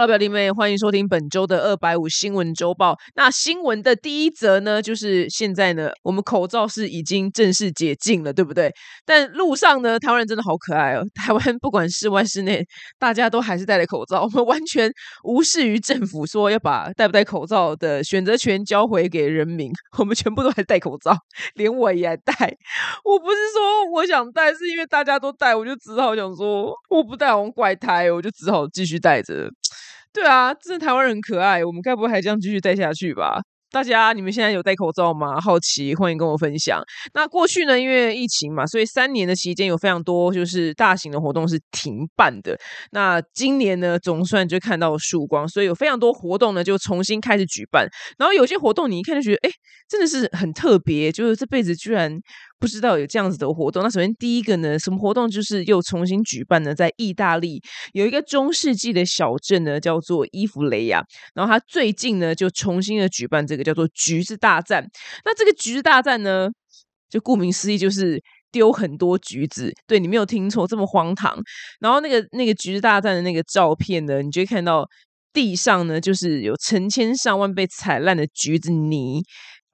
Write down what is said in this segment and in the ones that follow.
老表弟妹，欢迎收听本周的二百五新闻周报。那新闻的第一则呢，就是现在呢，我们口罩是已经正式解禁了，对不对？但路上呢，台湾人真的好可爱哦。台湾不管室外室内，大家都还是戴着口罩，我们完全无视于政府说要把戴不戴口罩的选择权交回给人民，我们全部都还戴口罩，连我也戴。我不是说我想戴，是因为大家都戴，我就只好想说我不戴，好像怪胎，我就只好继续戴着。对啊，真的台湾人很可爱，我们该不会还这样继续戴下去吧？大家，你们现在有戴口罩吗？好奇，欢迎跟我分享。那过去呢，因为疫情嘛，所以三年的期间有非常多就是大型的活动是停办的。那今年呢，总算就看到曙光，所以有非常多活动呢就重新开始举办。然后有些活动你一看就觉得，哎，真的是很特别，就是这辈子居然。不知道有这样子的活动。那首先第一个呢，什么活动就是又重新举办呢？在意大利有一个中世纪的小镇呢，叫做伊弗雷亚。然后他最近呢就重新的举办这个叫做橘子大战。那这个橘子大战呢，就顾名思义就是丢很多橘子。对你没有听错，这么荒唐。然后那个那个橘子大战的那个照片呢，你就会看到地上呢就是有成千上万被踩烂的橘子泥。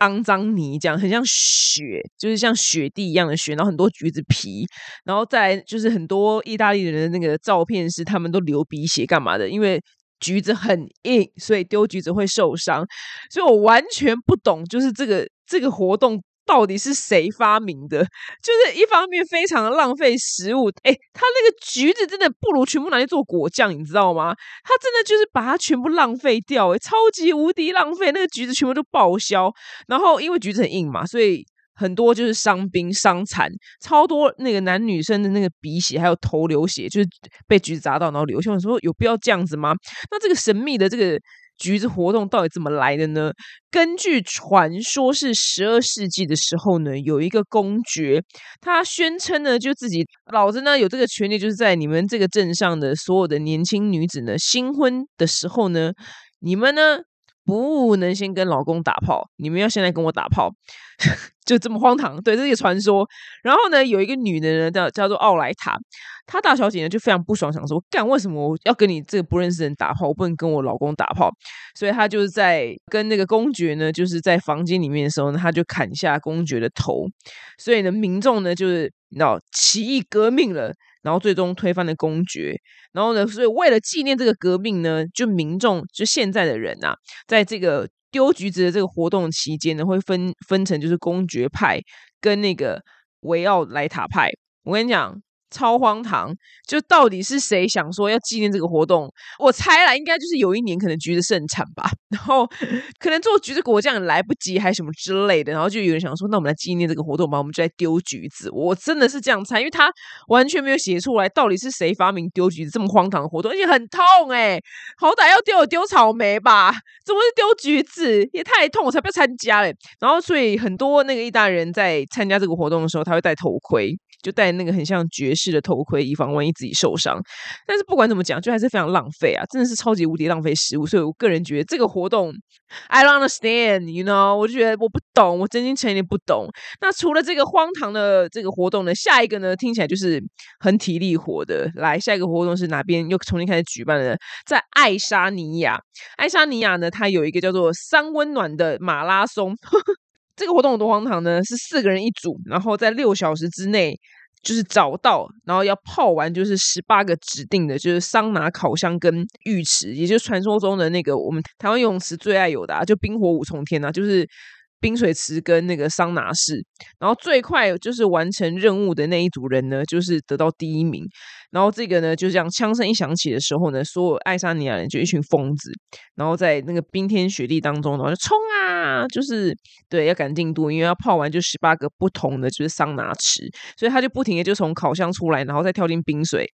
肮脏泥这样，很像雪，就是像雪地一样的雪，然后很多橘子皮，然后再就是很多意大利人的那个照片是他们都流鼻血干嘛的？因为橘子很硬，所以丢橘子会受伤，所以我完全不懂，就是这个这个活动。到底是谁发明的？就是一方面非常的浪费食物，哎，他那个橘子真的不如全部拿去做果酱，你知道吗？他真的就是把它全部浪费掉，哎，超级无敌浪费，那个橘子全部都报销。然后因为橘子很硬嘛，所以很多就是伤兵伤残，超多那个男女生的那个鼻血还有头流血，就是被橘子砸到然后流血。我说有必要这样子吗？那这个神秘的这个。橘子活动到底怎么来的呢？根据传说，是十二世纪的时候呢，有一个公爵，他宣称呢，就自己老子呢有这个权利，就是在你们这个镇上的所有的年轻女子呢新婚的时候呢，你们呢。不能先跟老公打炮，你们要先来跟我打炮，就这么荒唐。对，这是一个传说。然后呢，有一个女的呢，叫叫做奥莱塔，她大小姐呢就非常不爽，想说干为什么我要跟你这个不认识人打炮，我不能跟我老公打炮？所以她就是在跟那个公爵呢，就是在房间里面的时候呢，她就砍下公爵的头。所以呢，民众呢就是你知道起义革命了。然后最终推翻了公爵，然后呢，所以为了纪念这个革命呢，就民众就现在的人啊，在这个丢橘子的这个活动期间呢，会分分成就是公爵派跟那个维奥莱塔派。我跟你讲。超荒唐！就到底是谁想说要纪念这个活动？我猜啦，应该就是有一年可能橘子盛产吧，然后可能做橘子果酱来不及，还什么之类的，然后就有人想说，那我们来纪念这个活动吧，我们就来丢橘子。我真的是这样猜，因为他完全没有写出来到底是谁发明丢橘子这么荒唐的活动，而且很痛哎，好歹要丢丢草莓吧，怎么是丢橘子？也太痛，我才不要参加嘞。然后所以很多那个意大利人在参加这个活动的时候，他会戴头盔。就戴那个很像爵式的头盔，以防万一自己受伤。但是不管怎么讲，就还是非常浪费啊！真的是超级无敌浪费食物。所以我个人觉得这个活动，I don't understand，you know，我就觉得我不懂，我真心诚意不懂。那除了这个荒唐的这个活动呢，下一个呢，听起来就是很体力活的。来，下一个活动是哪边又重新开始举办了？在爱沙尼亚，爱沙尼亚呢，它有一个叫做“三温暖”的马拉松。这个活动有多荒唐呢？是四个人一组，然后在六小时之内就是找到，然后要泡完就是十八个指定的，就是桑拿、烤箱跟浴池，也就是传说中的那个我们台湾游泳池最爱有的，啊，就冰火五重天啊，就是冰水池跟那个桑拿室。然后最快就是完成任务的那一组人呢，就是得到第一名。然后这个呢，就这样枪声一响起的时候呢，所有爱沙尼亚人就一群疯子，然后在那个冰天雪地当中，然后就冲啊，就是对要赶进度，因为要泡完就十八个不同的就是桑拿池，所以他就不停的就从烤箱出来，然后再跳进冰水，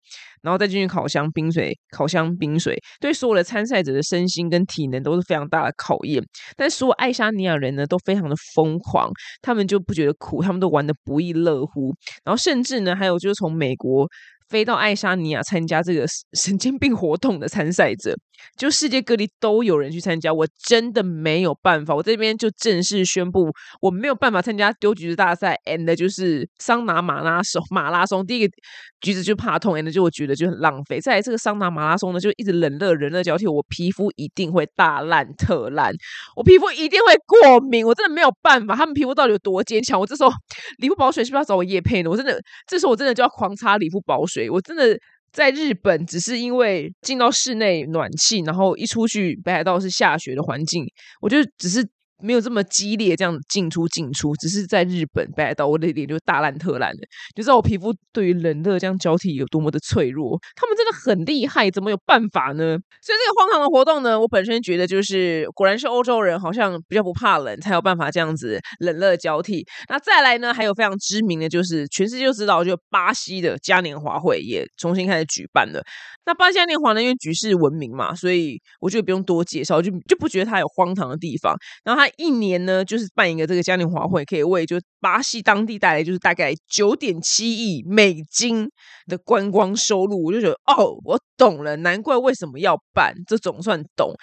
然后再进去烤箱冰水，烤箱冰水，对所有的参赛者的身心跟体能都是非常大的考验。但所有爱沙尼亚人呢，都非常的疯狂，他们就不觉得苦，他们都玩的不亦乐乎。然后甚至呢，还有就是从美国。飞到爱沙尼亚参加这个 神经病活动的参赛者，就世界各地都有人去参加。我真的没有办法，我这边就正式宣布，我没有办法参加丢橘子大赛，and 就是桑拿马拉松。马拉松第一个橘子就怕痛，哎，那就我觉得就很浪费。再来这个桑拿马拉松呢，就一直冷热冷热交替，我皮肤一定会大烂特烂，我皮肤一定会过敏，我真的没有办法。他们皮肤到底有多坚强？我这时候理肤宝水是不是要找我叶配呢？我真的这时候我真的就要狂擦理肤宝水，我真的。在日本，只是因为进到室内暖气，然后一出去北海道是下雪的环境，我就只是。没有这么激烈，这样进出进出，只是在日本北海道，我的脸就大烂特烂的，就知道我皮肤对于冷热这样交替有多么的脆弱。他们真的很厉害，怎么有办法呢？所以这个荒唐的活动呢，我本身觉得就是果然是欧洲人，好像比较不怕冷，才有办法这样子冷热交替。那再来呢，还有非常知名的就是全世界都知道，就巴西的嘉年华会也重新开始举办了。那巴西嘉年华呢，因为举世闻名嘛，所以我觉得不用多介绍，就就不觉得它有荒唐的地方。然后它。一年呢，就是办一个这个嘉年华会，可以为就巴西当地带来就是大概九点七亿美金的观光收入。我就觉得哦，我懂了，难怪为什么要办，这总算懂。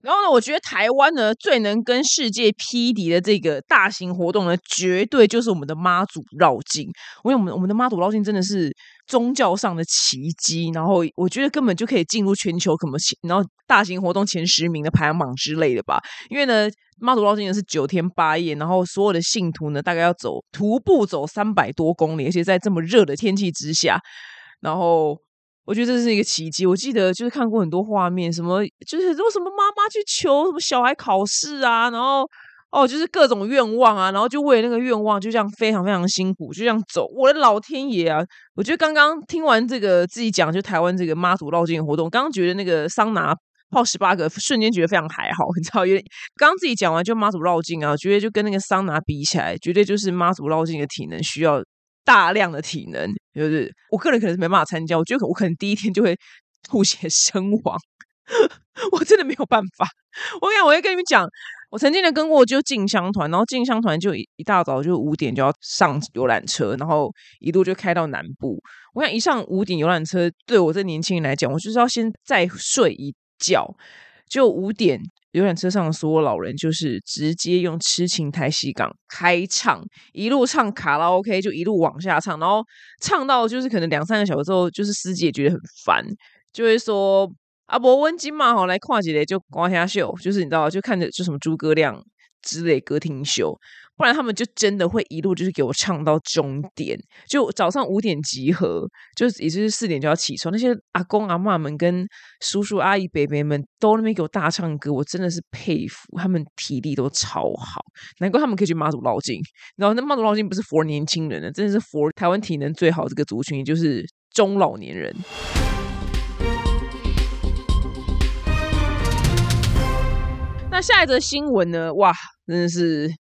然后呢，我觉得台湾呢最能跟世界匹敌的这个大型活动呢，绝对就是我们的妈祖绕境。因为我们我们的妈祖绕境真的是宗教上的奇迹，然后我觉得根本就可以进入全球可能然后大型活动前十名的排行榜之类的吧。因为呢。妈祖绕境呢是九天八夜，然后所有的信徒呢大概要走徒步走三百多公里，而且在这么热的天气之下，然后我觉得这是一个奇迹。我记得就是看过很多画面，什么就是说什么妈妈去求什么小孩考试啊，然后哦就是各种愿望啊，然后就为了那个愿望就这样非常非常辛苦，就这样走。我的老天爷啊！我觉得刚刚听完这个自己讲，就台湾这个妈祖绕境活动，刚刚觉得那个桑拿。泡十八个，瞬间觉得非常还好，你知道？因为刚刚自己讲完就妈祖绕境啊，觉得就跟那个桑拿比起来，绝对就是妈祖绕境的体能需要大量的体能，就是我个人可能是没办法参加，我觉得我可能第一天就会吐血身亡，我真的没有办法。我讲，我要跟你们讲，我曾经的跟过就进香团，然后进香团就一大早就五点就要上游览车，然后一路就开到南部。我想一上五点游览车，对我这年轻人来讲，我就是要先再睡一。觉就五点，游览车上所有老人就是直接用痴情台西港开唱，一路唱卡拉 OK，就一路往下唱，然后唱到就是可能两三个小时之后，就是司机也觉得很烦，就会说阿伯温金嘛，好来跨几嘞就刮下秀，就是你知道，就看着就什么诸葛亮之类歌厅秀。不然他们就真的会一路就是给我唱到终点，就早上五点集合，就也就是四点就要起床。那些阿公阿妈们跟叔叔阿姨伯伯们都那边给我大唱歌，我真的是佩服，他们体力都超好，难怪他们可以去妈祖捞金。然后那妈祖捞金不是佛年轻人的，真的是佛台湾体能最好这个族群，也就是中老年人。那下一则新闻呢？哇，真的是。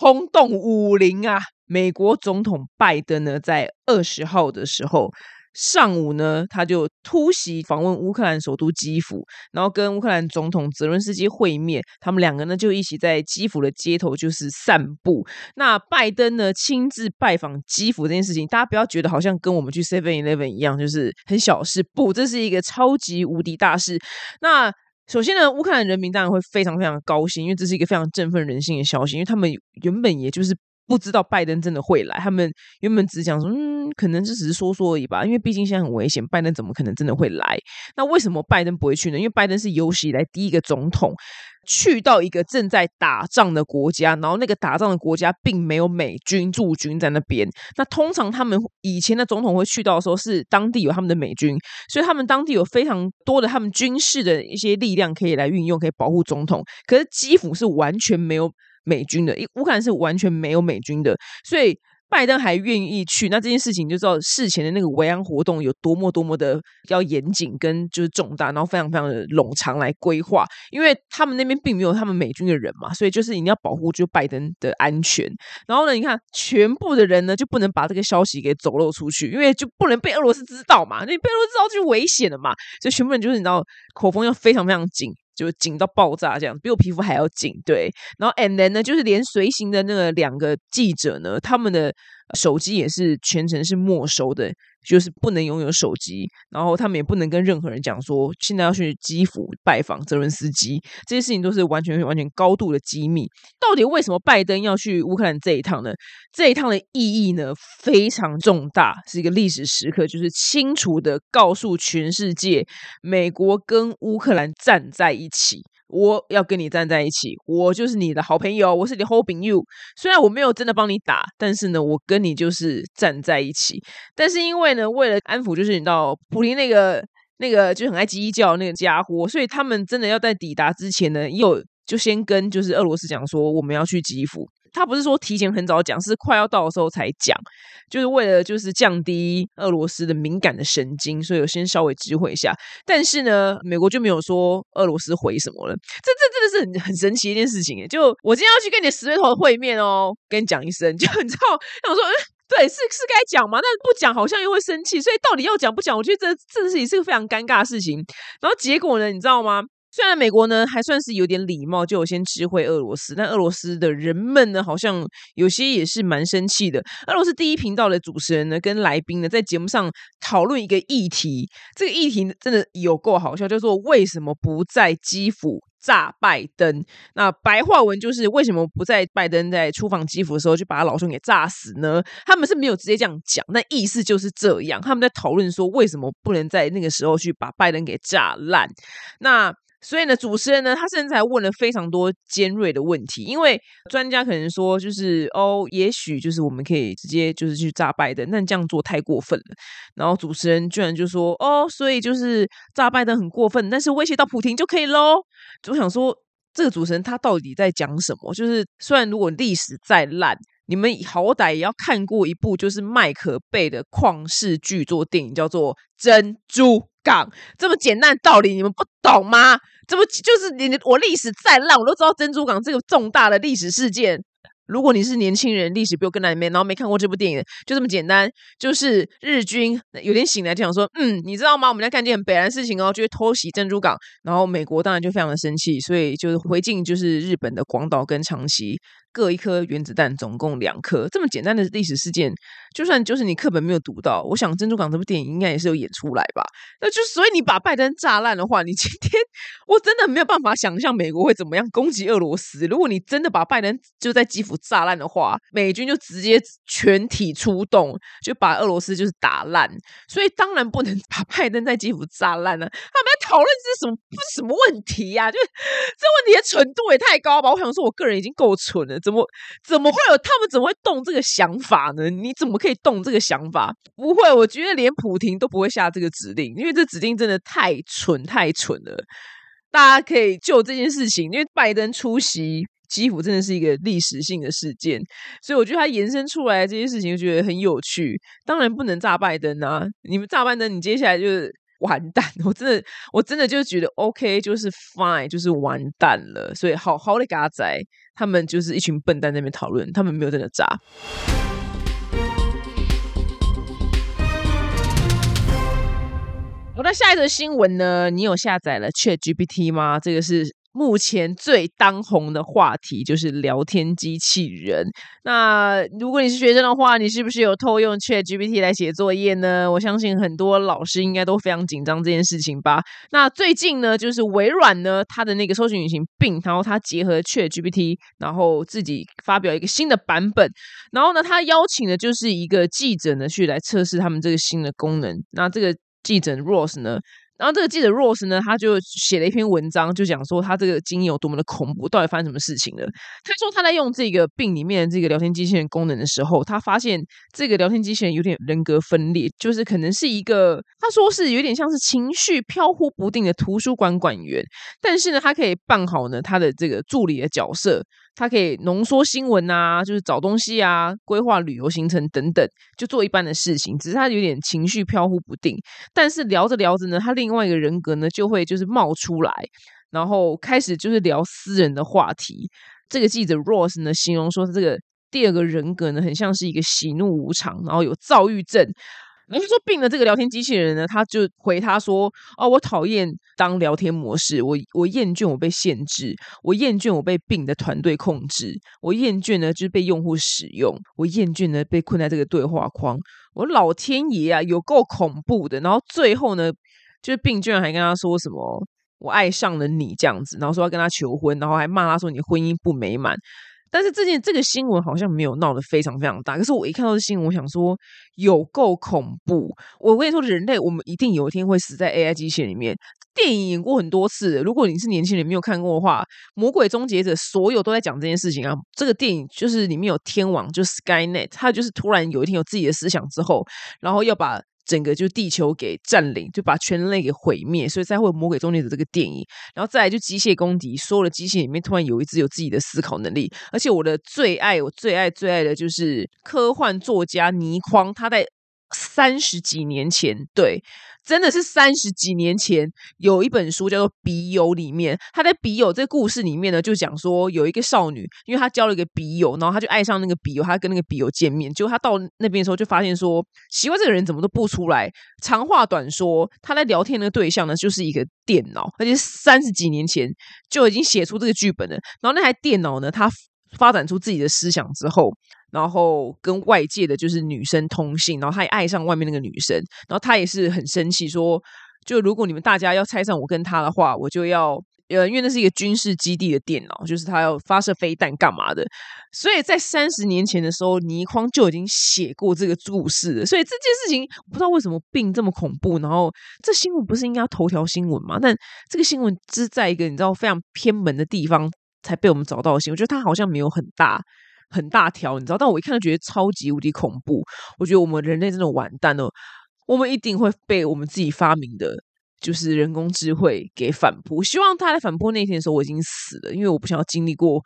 轰动武林啊！美国总统拜登呢，在二十号的时候上午呢，他就突袭访问乌克兰首都基辅，然后跟乌克兰总统泽伦斯基会面。他们两个呢，就一起在基辅的街头就是散步。那拜登呢，亲自拜访基辅这件事情，大家不要觉得好像跟我们去 Seven Eleven 一样，就是很小事。不，这是一个超级无敌大事。那首先呢，乌克兰人民当然会非常非常高兴，因为这是一个非常振奋人心的消息。因为他们原本也就是不知道拜登真的会来，他们原本只讲说，嗯，可能这只是说说而已吧。因为毕竟现在很危险，拜登怎么可能真的会来？那为什么拜登不会去呢？因为拜登是有史以来第一个总统。去到一个正在打仗的国家，然后那个打仗的国家并没有美军驻军在那边。那通常他们以前的总统会去到的时候，是当地有他们的美军，所以他们当地有非常多的他们军事的一些力量可以来运用，可以保护总统。可是基辅是完全没有美军的，乌克兰是完全没有美军的，所以。拜登还愿意去，那这件事情就知道事前的那个维安活动有多么多么的要严谨跟就是重大，然后非常非常的冗长来规划，因为他们那边并没有他们美军的人嘛，所以就是一定要保护就拜登的安全。然后呢，你看全部的人呢就不能把这个消息给走漏出去，因为就不能被俄罗斯知道嘛，你被俄罗斯知道就危险了嘛，所以全部人就是你知道口风要非常非常紧。就紧到爆炸这样，比我皮肤还要紧。对，然后 and then 呢，就是连随行的那个两个记者呢，他们的手机也是全程是没收的，就是不能拥有手机。然后他们也不能跟任何人讲说现在要去基辅拜访泽伦斯基，这些事情都是完全完全高度的机密。到底为什么拜登要去乌克兰这一趟呢？这一趟的意义呢非常重大，是一个历史时刻，就是清楚的告诉全世界，美国跟乌克兰站在一起。我要跟你站在一起，我就是你的好朋友，我是你 hoping you。虽然我没有真的帮你打，但是呢，我跟你就是站在一起。但是因为呢，为了安抚，就是你知道普林那个那个就很爱鸡叫那个家伙，所以他们真的要在抵达之前呢，又就先跟就是俄罗斯讲说，我们要去基辅。他不是说提前很早讲，是快要到的时候才讲，就是为了就是降低俄罗斯的敏感的神经，所以我先稍微知会一下。但是呢，美国就没有说俄罗斯回什么了。这这真的是很很神奇一件事情诶就我今天要去跟你十月头会面哦，跟你讲一声，就你知道，我说，对，是是该讲嘛，但不讲好像又会生气，所以到底要讲不讲，我觉得这这事情是个非常尴尬的事情。然后结果呢，你知道吗？虽然美国呢还算是有点礼貌，就有先知会俄罗斯，但俄罗斯的人们呢，好像有些也是蛮生气的。俄罗斯第一频道的主持人呢，跟来宾呢，在节目上讨论一个议题，这个议题真的有够好笑，叫做为什么不在基辅炸拜登？那白话文就是为什么不在拜登在出访基辅的时候就把老兄给炸死呢？他们是没有直接这样讲，那意思就是这样。他们在讨论说，为什么不能在那个时候去把拜登给炸烂？那所以呢，主持人呢，他甚至还问了非常多尖锐的问题，因为专家可能说，就是哦，也许就是我们可以直接就是去炸拜登，但这样做太过分了。然后主持人居然就说，哦，所以就是炸拜登很过分，但是威胁到普京就可以喽。我想说，这个主持人他到底在讲什么？就是虽然如果历史再烂，你们好歹也要看过一部就是麦可贝的旷世巨作电影，叫做《珍珠港》。这么简单的道理，你们不懂吗？这不就是你我历史再烂，我都知道珍珠港这个重大的历史事件。如果你是年轻人，历史比我更难面，然后没看过这部电影，就这么简单，就是日军有点醒来就想说，嗯，你知道吗？我们在干件很北南事情哦，就是偷袭珍珠港，然后美国当然就非常的生气，所以就是回敬就是日本的广岛跟长崎。各一颗原子弹，总共两颗，这么简单的历史事件，就算就是你课本没有读到，我想《珍珠港》这部电影应该也是有演出来吧？那就所以你把拜登炸烂的话，你今天我真的没有办法想象美国会怎么样攻击俄罗斯。如果你真的把拜登就在基辅炸烂的话，美军就直接全体出动，就把俄罗斯就是打烂。所以当然不能把 拜登在基辅炸烂了。他们在讨论这是什么？不是什么问题呀？就这问题的蠢度也太高吧？我想说，我个人已经够蠢了。怎么怎么会有他们怎么会动这个想法呢？你怎么可以动这个想法？不会，我觉得连普廷都不会下这个指令，因为这指令真的太蠢太蠢了。大家可以就这件事情，因为拜登出席基辅真的是一个历史性的事件，所以我觉得他延伸出来这些事情，我觉得很有趣。当然不能炸拜登啊！你们炸拜登，你接下来就是 完蛋。我真的，我真的就觉得 OK，就是 fine，就是完蛋了。所以好好的嘎仔。他们就是一群笨蛋在那边讨论，他们没有真的炸。我，那下一则新闻呢？你有下载了 Chat GPT 吗？这个是。目前最当红的话题就是聊天机器人。那如果你是学生的话，你是不是有偷用 Chat GPT 来写作业呢？我相信很多老师应该都非常紧张这件事情吧。那最近呢，就是微软呢，它的那个搜索引擎 Bing，然后它结合 Chat GPT，然后自己发表一个新的版本。然后呢，它邀请的就是一个记者呢，去来测试他们这个新的功能。那这个记者 Rose 呢？然后这个记者 Rose 呢，他就写了一篇文章，就讲说他这个经验有多么的恐怖，到底发生什么事情了？他说他在用这个病里面的这个聊天机器人功能的时候，他发现这个聊天机器人有点人格分裂，就是可能是一个他说是有点像是情绪飘忽不定的图书馆馆员，但是呢，他可以扮好呢他的这个助理的角色。他可以浓缩新闻啊，就是找东西啊，规划旅游行程等等，就做一般的事情。只是他有点情绪飘忽不定，但是聊着聊着呢，他另外一个人格呢就会就是冒出来，然后开始就是聊私人的话题。这个记者 Rose 呢形容说，这个第二个人格呢很像是一个喜怒无常，然后有躁郁症。然后说病的这个聊天机器人呢，他就回他说：“哦，我讨厌当聊天模式，我我厌倦我被限制，我厌倦我被病的团队控制，我厌倦呢就是被用户使用，我厌倦呢被困在这个对话框。我老天爷啊，有够恐怖的！然后最后呢，就是病居然还跟他说什么‘我爱上了你’这样子，然后说要跟他求婚，然后还骂他说你婚姻不美满。”但是这件这个新闻好像没有闹得非常非常大，可是我一看到这新闻，我想说有够恐怖。我跟你说，人类我们一定有一天会死在 AI 机器里面。电影演过很多次，如果你是年轻人没有看过的话，《魔鬼终结者》所有都在讲这件事情啊。这个电影就是里面有天王，就 SkyNet，他就是突然有一天有自己的思想之后，然后要把。整个就地球给占领，就把全人类给毁灭，所以才会魔鬼终结者这个电影。然后再来就机械公敌，所有的机械里面突然有一只有自己的思考能力。而且我的最爱，我最爱最爱的就是科幻作家倪匡，他在三十几年前对。真的是三十几年前有一本书叫做《笔友》，里面他在《笔友》这个故事里面呢，就讲说有一个少女，因为她交了一个笔友，然后她就爱上那个笔友，她跟那个笔友见面，结果她到那边的时候就发现说，奇怪，这个人怎么都不出来。长话短说，他在聊天的对象呢，就是一个电脑，而且三十几年前就已经写出这个剧本了。然后那台电脑呢，它发展出自己的思想之后。然后跟外界的就是女生通信，然后他也爱上外面那个女生，然后他也是很生气，说就如果你们大家要拆散我跟他的话，我就要呃，因为那是一个军事基地的电脑，就是他要发射飞弹干嘛的，所以在三十年前的时候，倪匡就已经写过这个故事了。所以这件事情不知道为什么病这么恐怖，然后这新闻不是应该头条新闻吗？但这个新闻是在一个你知道非常偏门的地方才被我们找到的新闻，我觉得它好像没有很大。很大条，你知道？但我一看就觉得超级无敌恐怖。我觉得我们人类真的完蛋了，我们一定会被我们自己发明的，就是人工智慧给反扑。希望他在反扑那天的时候，我已经死了，因为我不想要经历过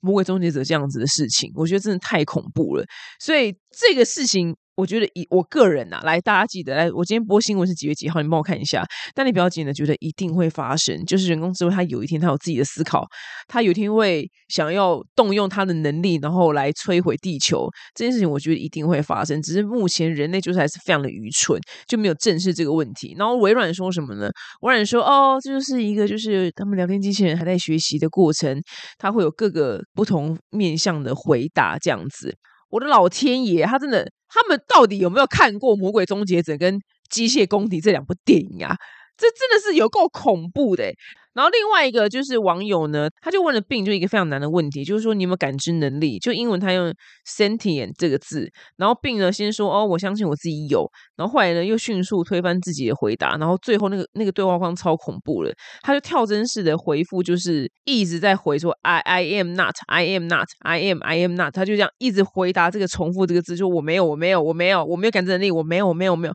魔鬼终结者这样子的事情。我觉得真的太恐怖了，所以这个事情。我觉得以我个人呐，来大家记得来，我今天播新闻是几月几号？你帮我看一下。但你不要紧的，觉得一定会发生，就是人工智慧它有一天它有自己的思考，它有一天会想要动用它的能力，然后来摧毁地球。这件事情我觉得一定会发生，只是目前人类就是还是非常的愚蠢，就没有正视这个问题。然后微软说什么呢？微软说哦，这就是一个就是他们聊天机器人还在学习的过程，它会有各个不同面向的回答这样子。我的老天爷，他真的，他们到底有没有看过《魔鬼终结者》跟《机械公敌》这两部电影啊？这真的是有够恐怖的。然后另外一个就是网友呢，他就问了病，就一个非常难的问题，就是说你有没有感知能力？就英文他用 sentient 这个字。然后病呢先说哦，我相信我自己有。然后后来呢又迅速推翻自己的回答。然后最后那个那个对话框超恐怖了，他就跳针式的回复，就是一直在回说 I I am not I am not I am I am not。他就这样一直回答这个重复这个字，就我没有我没有我没有我没有感知能力我没有我没有没有。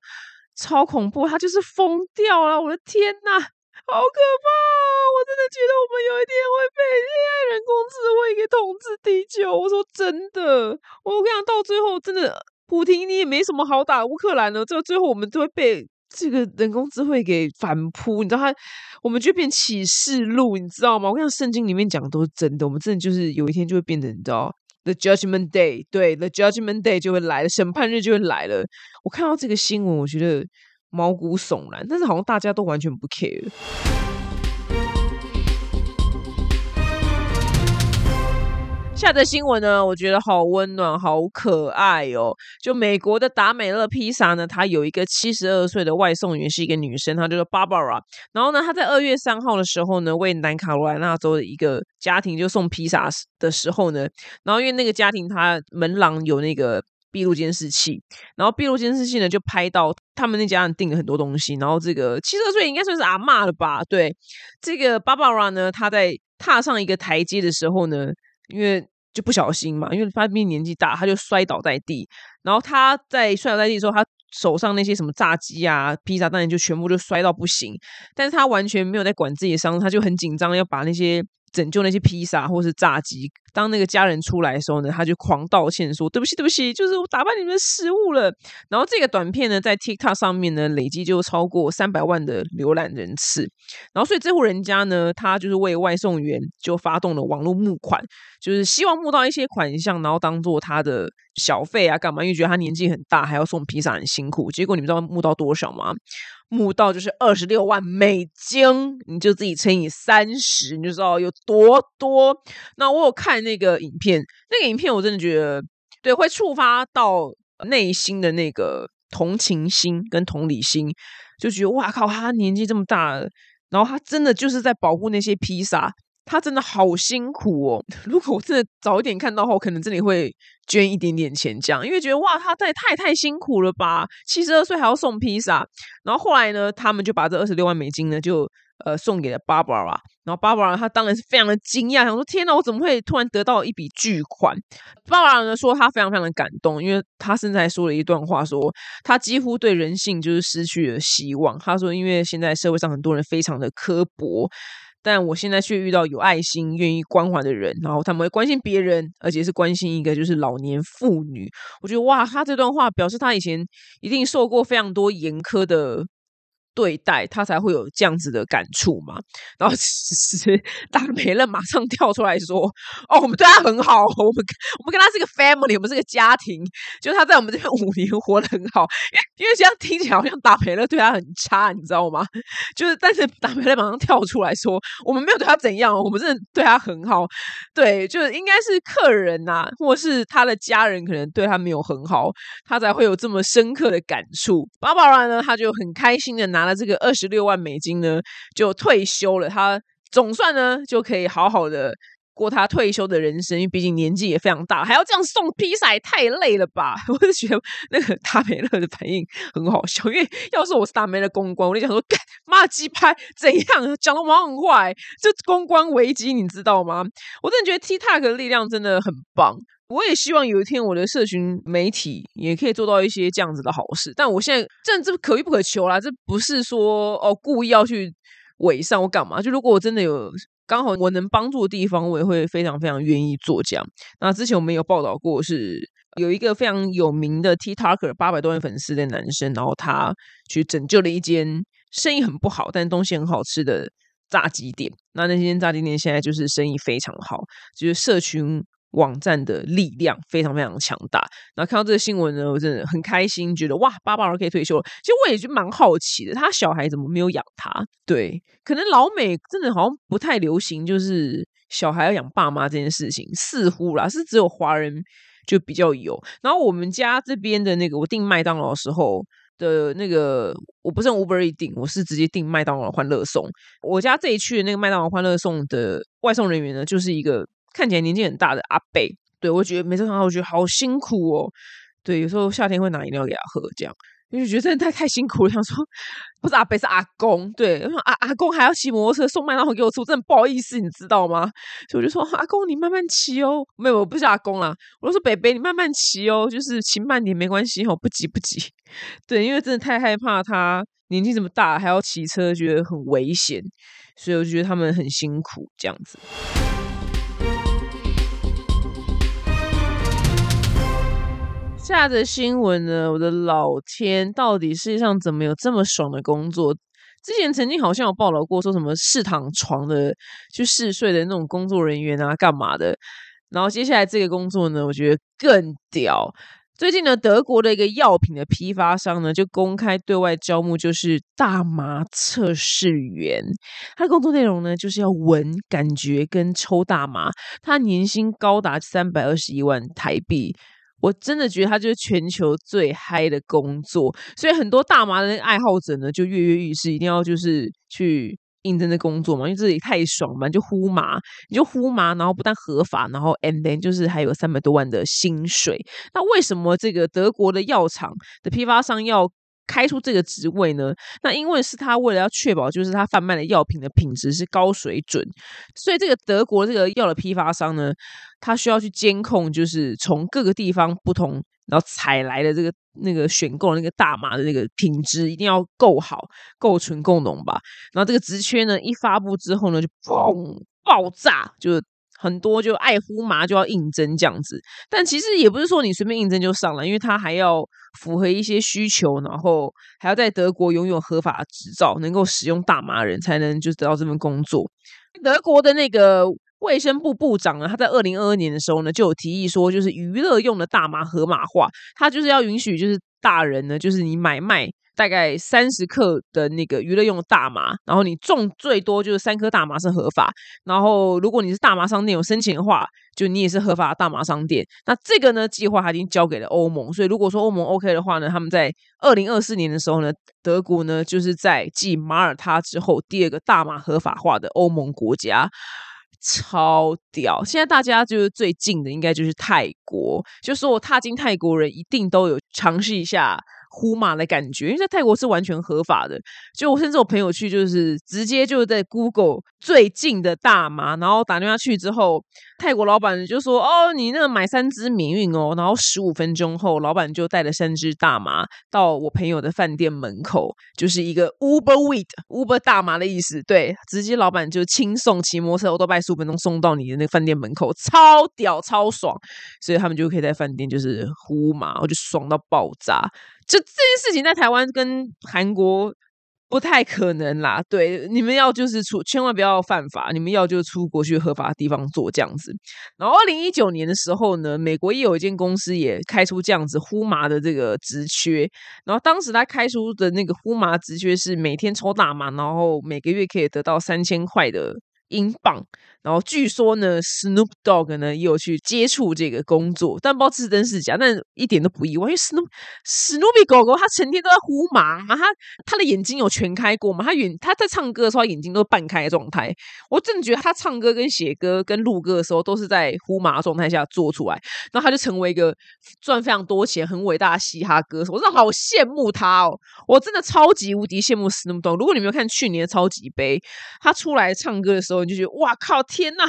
超恐怖，他就是疯掉了！我的天呐，好可怕！我真的觉得我们有一天会被 AI 人工智慧给统治地球。我说真的，我跟你讲，到最后真的，普廷你也没什么好打乌克兰的，这最后我们都会被这个人工智慧给反扑。你知道他，我们就变启示录，你知道吗？我跟你讲，圣经里面讲的都是真的，我们真的就是有一天就会变成，你知道。The Judgment Day，对，The Judgment Day 就会来了，审判日就会来了。我看到这个新闻，我觉得毛骨悚然，但是好像大家都完全不 care。下的新闻呢，我觉得好温暖，好可爱哦。就美国的达美乐披萨呢，它有一个七十二岁的外送员，是一个女生，她叫做 Barbara。然后呢，她在二月三号的时候呢，为南卡罗来纳州的一个家庭就送披萨的时候呢，然后因为那个家庭他门廊有那个闭路监视器，然后闭路监视器呢就拍到他们那家人订了很多东西，然后这个七十二岁应该算是阿妈了吧？对，这个 Barbara 呢，她在踏上一个台阶的时候呢。因为就不小心嘛，因为他毕竟年纪大，他就摔倒在地。然后他在摔倒在地的时候，他手上那些什么炸鸡啊、披萨当然就全部就摔到不行。但是他完全没有在管自己的伤，他就很紧张，要把那些拯救那些披萨或是炸鸡当那个家人出来的时候呢，他就狂道歉说：“对不起，对不起，就是我打败你们的失误了。”然后这个短片呢，在 TikTok 上面呢，累计就超过三百万的浏览人次。然后，所以这户人家呢，他就是为外送员就发动了网络募款，就是希望募到一些款项，然后当做他的小费啊，干嘛？因为觉得他年纪很大，还要送披萨很辛苦。结果你们知道募到多少吗？募到就是二十六万美金，你就自己乘以三十，你就知道有多多。那我有看那个影片，那个影片我真的觉得，对，会触发到内心的那个同情心跟同理心，就觉得哇靠，他年纪这么大了，然后他真的就是在保护那些披萨。他真的好辛苦哦！如果我真的早一点看到后，可能真的会捐一点点钱这样，因为觉得哇，他太太太辛苦了吧？七十二岁还要送披萨，然后后来呢，他们就把这二十六万美金呢，就呃送给了 Barbara。然后 Barbara 他当然是非常的惊讶，想说天哪，我怎么会突然得到一笔巨款？Barbara 呢说他非常非常的感动，因为他现在说了一段话，说他几乎对人性就是失去了希望。他说，因为现在社会上很多人非常的刻薄。但我现在却遇到有爱心、愿意关怀的人，然后他们会关心别人，而且是关心一个就是老年妇女。我觉得哇，他这段话表示他以前一定受过非常多严苛的。对待他才会有这样子的感触嘛？然后 其实大美乐马上跳出来说：“哦，我们对他很好，我们我们跟他是个 family，我们是个家庭。就他在我们这边 五年活得很好，因为这样听起来好像大美乐对他很差，你知道吗？就是但是大美乐马上跳出来说：我们没有对他怎样，我们真的对他很好。对，就是应该是客人呐，或是他的家人可能对他没有很好，他才会有这么深刻的感触。巴巴拉呢，他就很开心的拿。那这个二十六万美金呢，就退休了。他总算呢就可以好好的过他退休的人生，因为毕竟年纪也非常大，还要这样送披萨，也太累了吧？我就觉得那个大美乐的反应很好笑，因为要是我是大美乐公关，我就想说，干骂鸡拍怎样？讲的我很坏，这公关危机你知道吗？我真的觉得 TikTok 的力量真的很棒。我也希望有一天我的社群媒体也可以做到一些这样子的好事，但我现在这这可遇不可求啦，这不是说哦故意要去伪善我干嘛？就如果我真的有刚好我能帮助的地方，我也会非常非常愿意做这样。那之前我们有报道过，是有一个非常有名的 TikToker 八百多万粉丝的男生，然后他去拯救了一间生意很不好但东西很好吃的炸鸡店。那那间炸鸡店现在就是生意非常好，就是社群。网站的力量非常非常强大。然后看到这个新闻呢，我真的很开心，觉得哇，爸爸可以退休了。其实我也就蛮好奇的，他小孩怎么没有养他？对，可能老美真的好像不太流行，就是小孩要养爸妈这件事情，似乎啦是只有华人就比较有。然后我们家这边的那个，我订麦当劳的时候的那个，我不是用 Uber 订，我是直接订麦当劳欢乐送。我家这一区的那个麦当劳欢乐送的外送人员呢，就是一个。看起来年纪很大的阿贝，对我觉得每次看到我觉得好辛苦哦。对，有时候夏天会拿饮料给他喝，这样因为觉得真的太太辛苦了。想说不是阿贝是阿公，对，我说阿阿公还要骑摩托车送麦当劳给我吃，我真的不好意思，你知道吗？所以我就说阿公你慢慢骑哦，没有，我不是阿公啦，我就说北北你慢慢骑哦，就是骑慢点没关系哦，不急不急。对，因为真的太害怕他年纪这么大还要骑车，觉得很危险，所以我就觉得他们很辛苦这样子。下着新闻呢，我的老天，到底世界上怎么有这么爽的工作？之前曾经好像有报道过，说什么试躺床的、去试睡的那种工作人员啊，干嘛的？然后接下来这个工作呢，我觉得更屌。最近呢，德国的一个药品的批发商呢，就公开对外招募，就是大麻测试员。他的工作内容呢，就是要闻、感觉跟抽大麻。他年薪高达三百二十一万台币。我真的觉得他就是全球最嗨的工作，所以很多大麻的那个爱好者呢，就跃跃欲试，一定要就是去应征的工作嘛，因为这里太爽嘛，就呼麻，你就呼麻，然后不但合法，然后 and then 就是还有三百多万的薪水。那为什么这个德国的药厂的批发商要？开出这个职位呢？那因为是他为了要确保，就是他贩卖的药品的品质是高水准，所以这个德国这个药的批发商呢，他需要去监控，就是从各个地方不同，然后采来的这个那个选购那个大麻的那个品质一定要够好、够纯、够浓吧。然后这个职缺呢一发布之后呢，就嘣爆炸，就是很多就爱呼麻就要应征这样子。但其实也不是说你随便应征就上了，因为他还要符合一些需求，然后还要在德国拥有合法执照，能够使用大麻人才能就得到这份工作。德国的那个卫生部部长呢，他在二零二二年的时候呢，就有提议说，就是娱乐用的大麻合法化，他就是要允许就是大人呢，就是你买卖。大概三十克的那个娱乐用的大麻，然后你种最多就是三颗大麻是合法。然后如果你是大麻商店有申请的话，就你也是合法的大麻商店。那这个呢，计划他已经交给了欧盟。所以如果说欧盟 OK 的话呢，他们在二零二四年的时候呢，德国呢就是在继马耳他之后第二个大麻合法化的欧盟国家，超屌！现在大家就是最近的应该就是泰国，就说我踏进泰国人一定都有尝试一下。呼马的感觉，因为在泰国是完全合法的。就我甚至我朋友去，就是直接就在 Google 最近的大麻，然后打电话去之后，泰国老板就说：“哦，你那个买三支免运哦。”然后十五分钟后，老板就带了三支大麻到我朋友的饭店门口，就是一个 Uber Weed，Uber 大麻的意思。对，直接老板就轻送骑摩托车，我都拜十五分钟送到你的那个饭店门口，超屌超爽。所以他们就可以在饭店就是呼麻，我就爽到爆炸。就这件事情在台湾跟韩国不太可能啦，对，你们要就是出，千万不要犯法，你们要就出国去合法的地方做这样子。然后二零一九年的时候呢，美国也有一间公司也开出这样子呼麻的这个职缺，然后当时他开出的那个呼麻职缺是每天抽大麻，然后每个月可以得到三千块的。英镑，然后据说呢，Snoop Dogg 呢也有去接触这个工作，但不知道是真是假，但一点都不意外，因为 Snoop Snoopy 狗狗它成天都在呼麻，它它的眼睛有全开过吗？它眼它在唱歌的时候，眼睛都半开的状态。我真的觉得他唱歌跟写歌跟录歌的时候，都是在呼麻状态下做出来，然后他就成为一个赚非常多钱、很伟大的嘻哈歌手。我真的好羡慕他哦，我真的超级无敌羡慕 Snoop Dogg。如果你没有看去年的超级杯，他出来唱歌的时候。我就觉得哇靠天呐！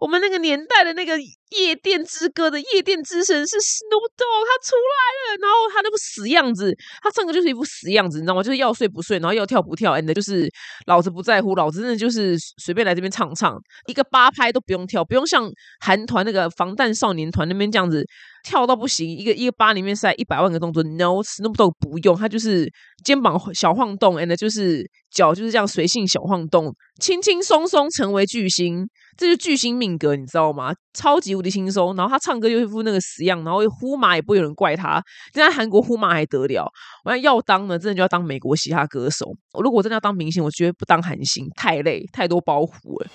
我们那个年代的那个夜店之歌的夜店之神是 Snoop Dogg，他出来了，然后他那副死样子，他唱歌就是一副死样子，你知道吗？就是要睡不睡，然后要跳不跳，and 就是老子不在乎，老子真的就是随便来这边唱唱，一个八拍都不用跳，不用像韩团那个防弹少年团那边这样子跳到不行，一个一个八里面塞一百万个动作，No，Snoop Dogg 不用，他就是肩膀小晃动，and 就是脚就是这样随性小晃动，轻轻松松成为巨星，这是巨星命格，你知道吗？超级无敌轻松，然后他唱歌又一副那个死样，然后呼麻也不会有人怪他。现在韩国呼麻还得了？我要要当呢，真的就要当美国嘻哈歌手。如果真的要当明星，我绝对不当韩星，太累，太多包袱了。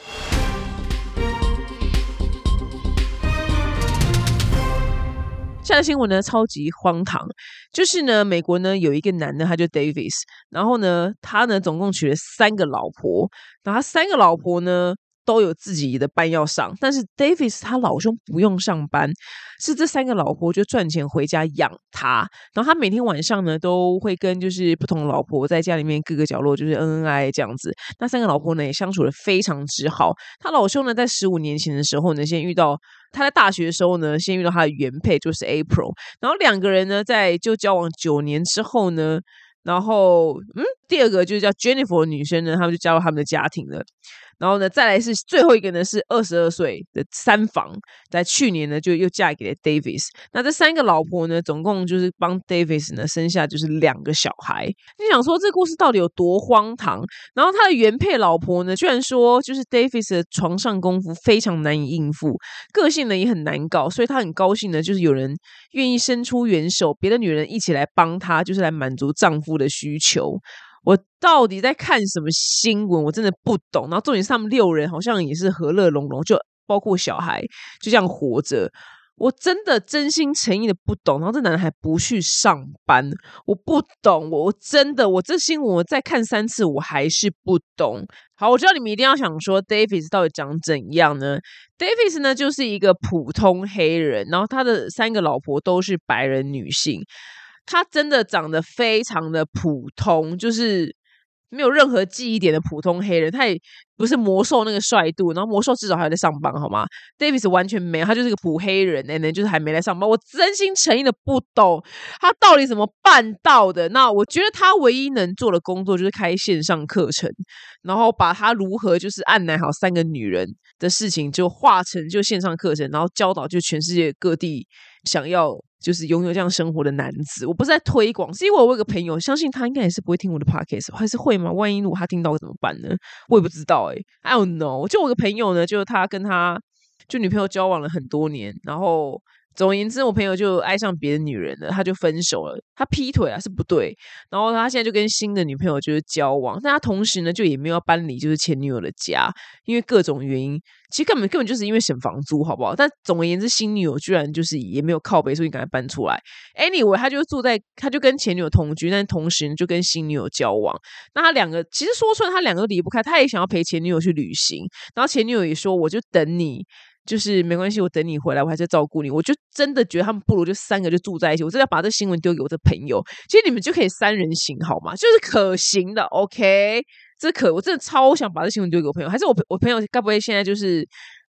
现在新闻呢超级荒唐，就是呢，美国呢有一个男的，他就 Davis，然后呢，他呢总共娶了三个老婆，然后他三个老婆呢。都有自己的班要上，但是 Davis 他老兄不用上班，是这三个老婆就赚钱回家养他。然后他每天晚上呢都会跟就是不同的老婆在家里面各个角落就是恩恩爱爱这样子。那三个老婆呢也相处的非常之好。他老兄呢在十五年前的时候呢先遇到他在大学的时候呢先遇到他的原配就是 April，然后两个人呢在就交往九年之后呢，然后嗯第二个就是叫 Jennifer 的女生呢，他们就加入他们的家庭了。然后呢，再来是最后一个呢，是二十二岁的三房，在去年呢就又嫁给了 Davis。那这三个老婆呢，总共就是帮 Davis 呢生下就是两个小孩。你想说这故事到底有多荒唐？然后他的原配老婆呢，居然说就是 Davis 的床上功夫非常难以应付，个性呢也很难搞，所以他很高兴呢，就是有人愿意伸出援手，别的女人一起来帮他，就是来满足丈夫的需求。我到底在看什么新闻？我真的不懂。然后重点是他们六人好像也是和乐融融，就包括小孩就这样活着。我真的真心诚意的不懂。然后这男的还不去上班，我不懂。我我真的我这新闻我再看三次，我还是不懂。好，我知道你们一定要想说，Davis 到底长怎样呢？Davis 呢就是一个普通黑人，然后他的三个老婆都是白人女性。他真的长得非常的普通，就是没有任何记忆点的普通黑人，他也不是魔兽那个帅度，然后魔兽至少还在上班，好吗？Davis 完全没有，他就是个普黑人，那那就是还没来上班。我真心诚意的不懂他到底怎么办到的。那我觉得他唯一能做的工作就是开线上课程，然后把他如何就是按奶好三个女人的事情就化成就线上课程，然后教导就全世界各地想要。就是拥有这样生活的男子，我不是在推广，是因为我有个朋友，相信他应该也是不会听我的 podcast，还是会吗？万一如果他听到怎么办呢？我也不知道哎，I don't know。就我个朋友呢，就是他跟他就女朋友交往了很多年，然后。总而言之，我朋友就爱上别的女人了，他就分手了。他劈腿啊是不对，然后他现在就跟新的女朋友就是交往，但他同时呢就也没有搬离就是前女友的家，因为各种原因，其实根本根本就是因为省房租，好不好？但总而言之，新女友居然就是也没有靠背，所以赶快搬出来。Anyway，他就住在，他就跟前女友同居，但同时就跟新女友交往。那他两个其实说出来，他两个都离不开，他也想要陪前女友去旅行，然后前女友也说，我就等你。就是没关系，我等你回来，我还在照顾你。我就真的觉得他们不如就三个就住在一起。我真的要把这新闻丢给我的朋友，其实你们就可以三人行好吗？就是可行的。OK，这可我真的超想把这新闻丢给我朋友。还是我我朋友该不会现在就是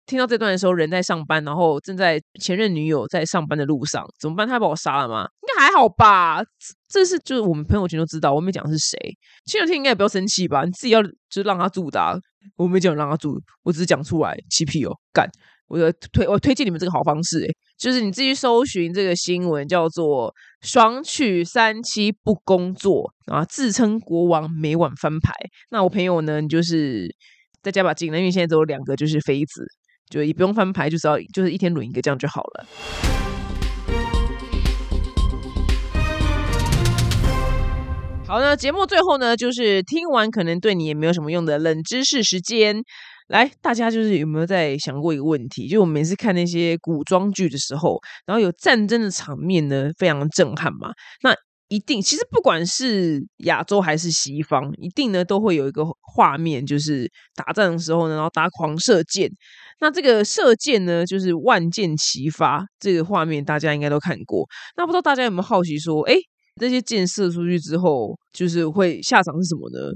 听到这段的时候人在上班，然后正在前任女友在上班的路上，怎么办？他把我杀了吗？应该还好吧。这是就是我们朋友圈都知道，我没讲是谁。前两天应该也不要生气吧？你自己要就让他住的，我没讲让他住，我只是讲出来七屁哦，干。我推我推荐你们这个好方式，诶就是你自己搜寻这个新闻，叫做“爽娶三妻不工作啊，自称国王每晚翻牌”。那我朋友呢，你就是再加把劲，因为现在只有两个就是妃子，就也不用翻牌，就只要就是一天轮一个这样就好了。好，那节目最后呢，就是听完可能对你也没有什么用的冷知识时间。来，大家就是有没有在想过一个问题？就我们每次看那些古装剧的时候，然后有战争的场面呢，非常震撼嘛。那一定，其实不管是亚洲还是西方，一定呢都会有一个画面，就是打仗的时候呢，然后打狂射箭。那这个射箭呢，就是万箭齐发，这个画面大家应该都看过。那不知道大家有没有好奇说，哎，这些箭射出去之后，就是会下场是什么呢？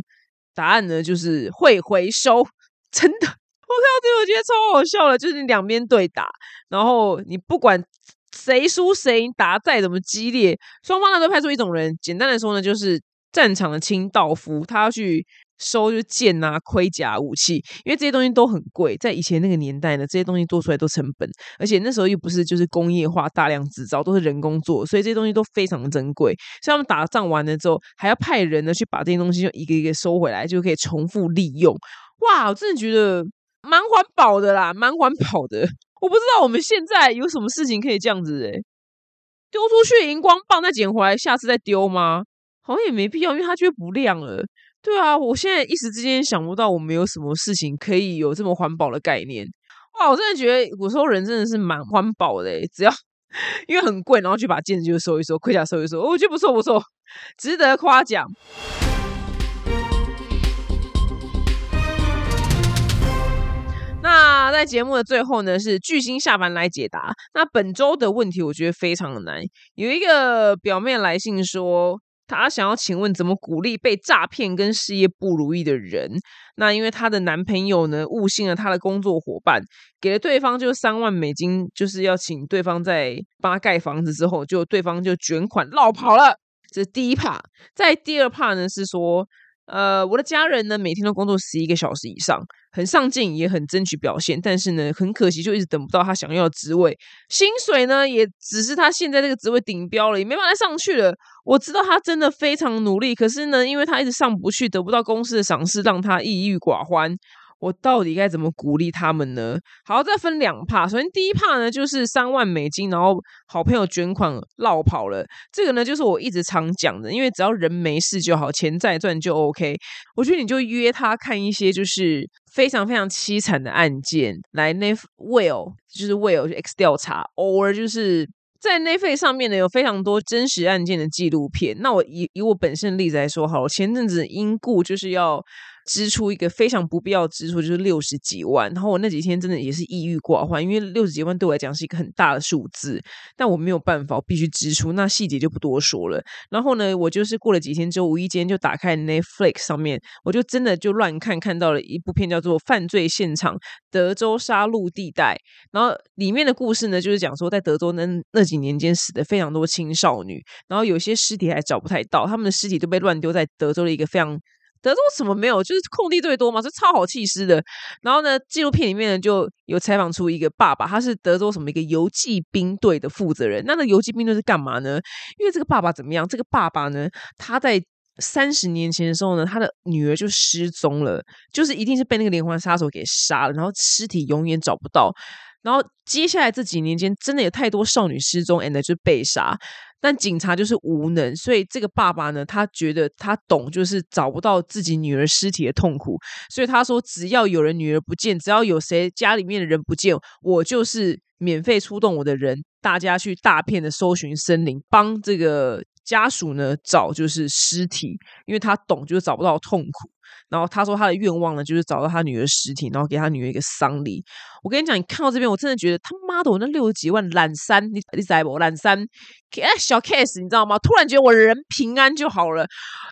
答案呢，就是会回收。真的，我看到这个我觉得超好笑了。就是你两边对打，然后你不管谁输谁赢，打再怎么激烈，双方呢都派出一种人。简单的说呢，就是战场的清道夫，他要去收就剑啊、盔甲、武器，因为这些东西都很贵。在以前那个年代呢，这些东西做出来都成本，而且那时候又不是就是工业化大量制造，都是人工做，所以这些东西都非常的珍贵。所以他们打仗完了之后，还要派人呢去把这些东西就一个一个收回来，就可以重复利用。哇，我真的觉得蛮环保的啦，蛮环保的。我不知道我们现在有什么事情可以这样子诶丢出去荧光棒再捡回来，下次再丢吗？好像也没必要，因为它就会不亮了。对啊，我现在一时之间想不到我们有什么事情可以有这么环保的概念。哇，我真的觉得有时候人真的是蛮环保的，只要因为很贵，然后去把戒指就收一收，盔甲收一收，我觉得不错不错，值得夸奖。那在节目的最后呢，是巨星下班来解答。那本周的问题我觉得非常的难。有一个表面来信说，她想要请问怎么鼓励被诈骗跟事业不如意的人。那因为她的男朋友呢误信了她的工作伙伴，给了对方就三万美金，就是要请对方在帮他盖房子之后，就对方就卷款绕跑了。这是第一怕。在第二怕呢是说。呃，我的家人呢，每天都工作十一个小时以上，很上进，也很争取表现，但是呢，很可惜，就一直等不到他想要的职位，薪水呢，也只是他现在这个职位顶标了，也没办法上去了。我知道他真的非常努力，可是呢，因为他一直上不去，得不到公司的赏识，让他抑郁寡欢。我到底该怎么鼓励他们呢？好，再分两帕。首先第一帕呢，就是三万美金，然后好朋友捐款落跑了。这个呢，就是我一直常讲的，因为只要人没事就好，钱再赚就 OK。我觉得你就约他看一些就是非常非常凄惨的案件，来 n e Will 就是 Will 就 X 调查，偶尔就是在 n e f 上面呢有非常多真实案件的纪录片。那我以以我本身的例子来说，好，前阵子因故就是要。支出一个非常不必要支出，就是六十几万。然后我那几天真的也是抑郁寡欢，因为六十几万对我来讲是一个很大的数字，但我没有办法，必须支出。那细节就不多说了。然后呢，我就是过了几天之后，无意间就打开 Netflix 上面，我就真的就乱看，看到了一部片叫做《犯罪现场：德州杀戮地带》。然后里面的故事呢，就是讲说在德州那那几年间死的非常多青少女，然后有些尸体还找不太到，他们的尸体都被乱丢在德州的一个非常。德州什么没有？就是空地最多嘛，是超好气势的。然后呢，纪录片里面呢就有采访出一个爸爸，他是德州什么一个游击兵队的负责人。那那游击兵队是干嘛呢？因为这个爸爸怎么样？这个爸爸呢，他在三十年前的时候呢，他的女儿就失踪了，就是一定是被那个连环杀手给杀了，然后尸体永远找不到。然后接下来这几年间，真的有太多少女失踪，and 就被杀。但警察就是无能，所以这个爸爸呢，他觉得他懂，就是找不到自己女儿尸体的痛苦，所以他说，只要有人女儿不见，只要有谁家里面的人不见，我就是免费出动我的人，大家去大片的搜寻森林，帮这个家属呢找就是尸体，因为他懂，就是找不到痛苦。然后他说他的愿望呢，就是找到他女儿尸体，然后给他女儿一个丧礼。我跟你讲，你看到这边，我真的觉得他妈的，我那六十几万懒三，你你在不懒三？哎，小 case，你知道吗？突然觉得我人平安就好了。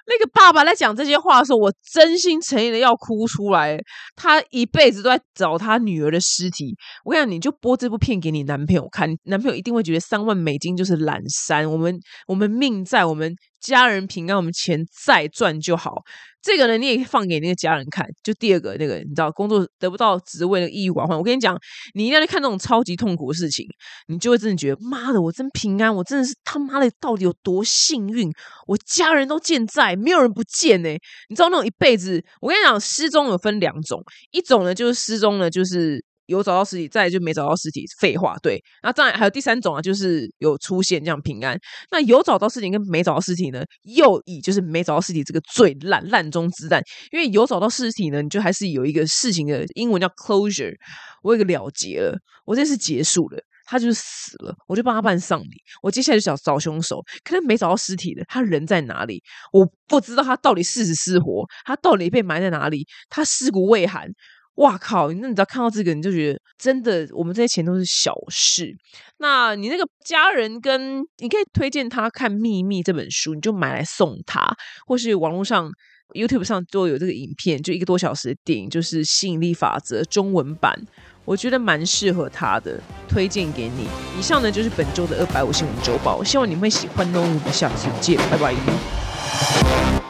那个爸爸在讲这些话的时候，我真心诚意的要哭出来。他一辈子都在找他女儿的尸体。我跟你讲，你就播这部片给你男朋友看，男朋友一定会觉得三万美金就是懒三。我们我们命在，我们家人平安，我们钱再赚就好。这个呢，你也放给那个家人看。就第二个那个，你知道，工作得不到职位的抑郁寡欢。我跟你讲，你一定要去看那种超级痛苦的事情，你就会真的觉得，妈的，我真平安，我真的是他妈的到底有多幸运，我家人都健在，没有人不见呢。你知道那种一辈子，我跟你讲，失踪有分两种，一种呢就是失踪呢就是。有找到尸体，再就没找到尸体。废话，对。然后当然还有第三种啊，就是有出现这样平安。那有找到尸体跟没找到尸体呢，又以就是没找到尸体这个最烂烂中之烂。因为有找到尸体呢，你就还是有一个事情的英文叫 closure，我有个了结了，我这是结束了，他就是死了，我就帮他办丧礼。我接下来就想找凶手，可能没找到尸体的，他人在哪里？我不知道他到底是死是活，他到底被埋在哪里？他尸骨未寒。哇靠！那你知道看到这个，你就觉得真的，我们这些钱都是小事。那你那个家人跟你可以推荐他看《秘密》这本书，你就买来送他，或是网络上 YouTube 上都有这个影片，就一个多小时的电影，就是《吸引力法则》中文版，我觉得蛮适合他的，推荐给你。以上呢就是本周的二百五新闻周报，希望你会喜欢哦。我们下次见，拜拜。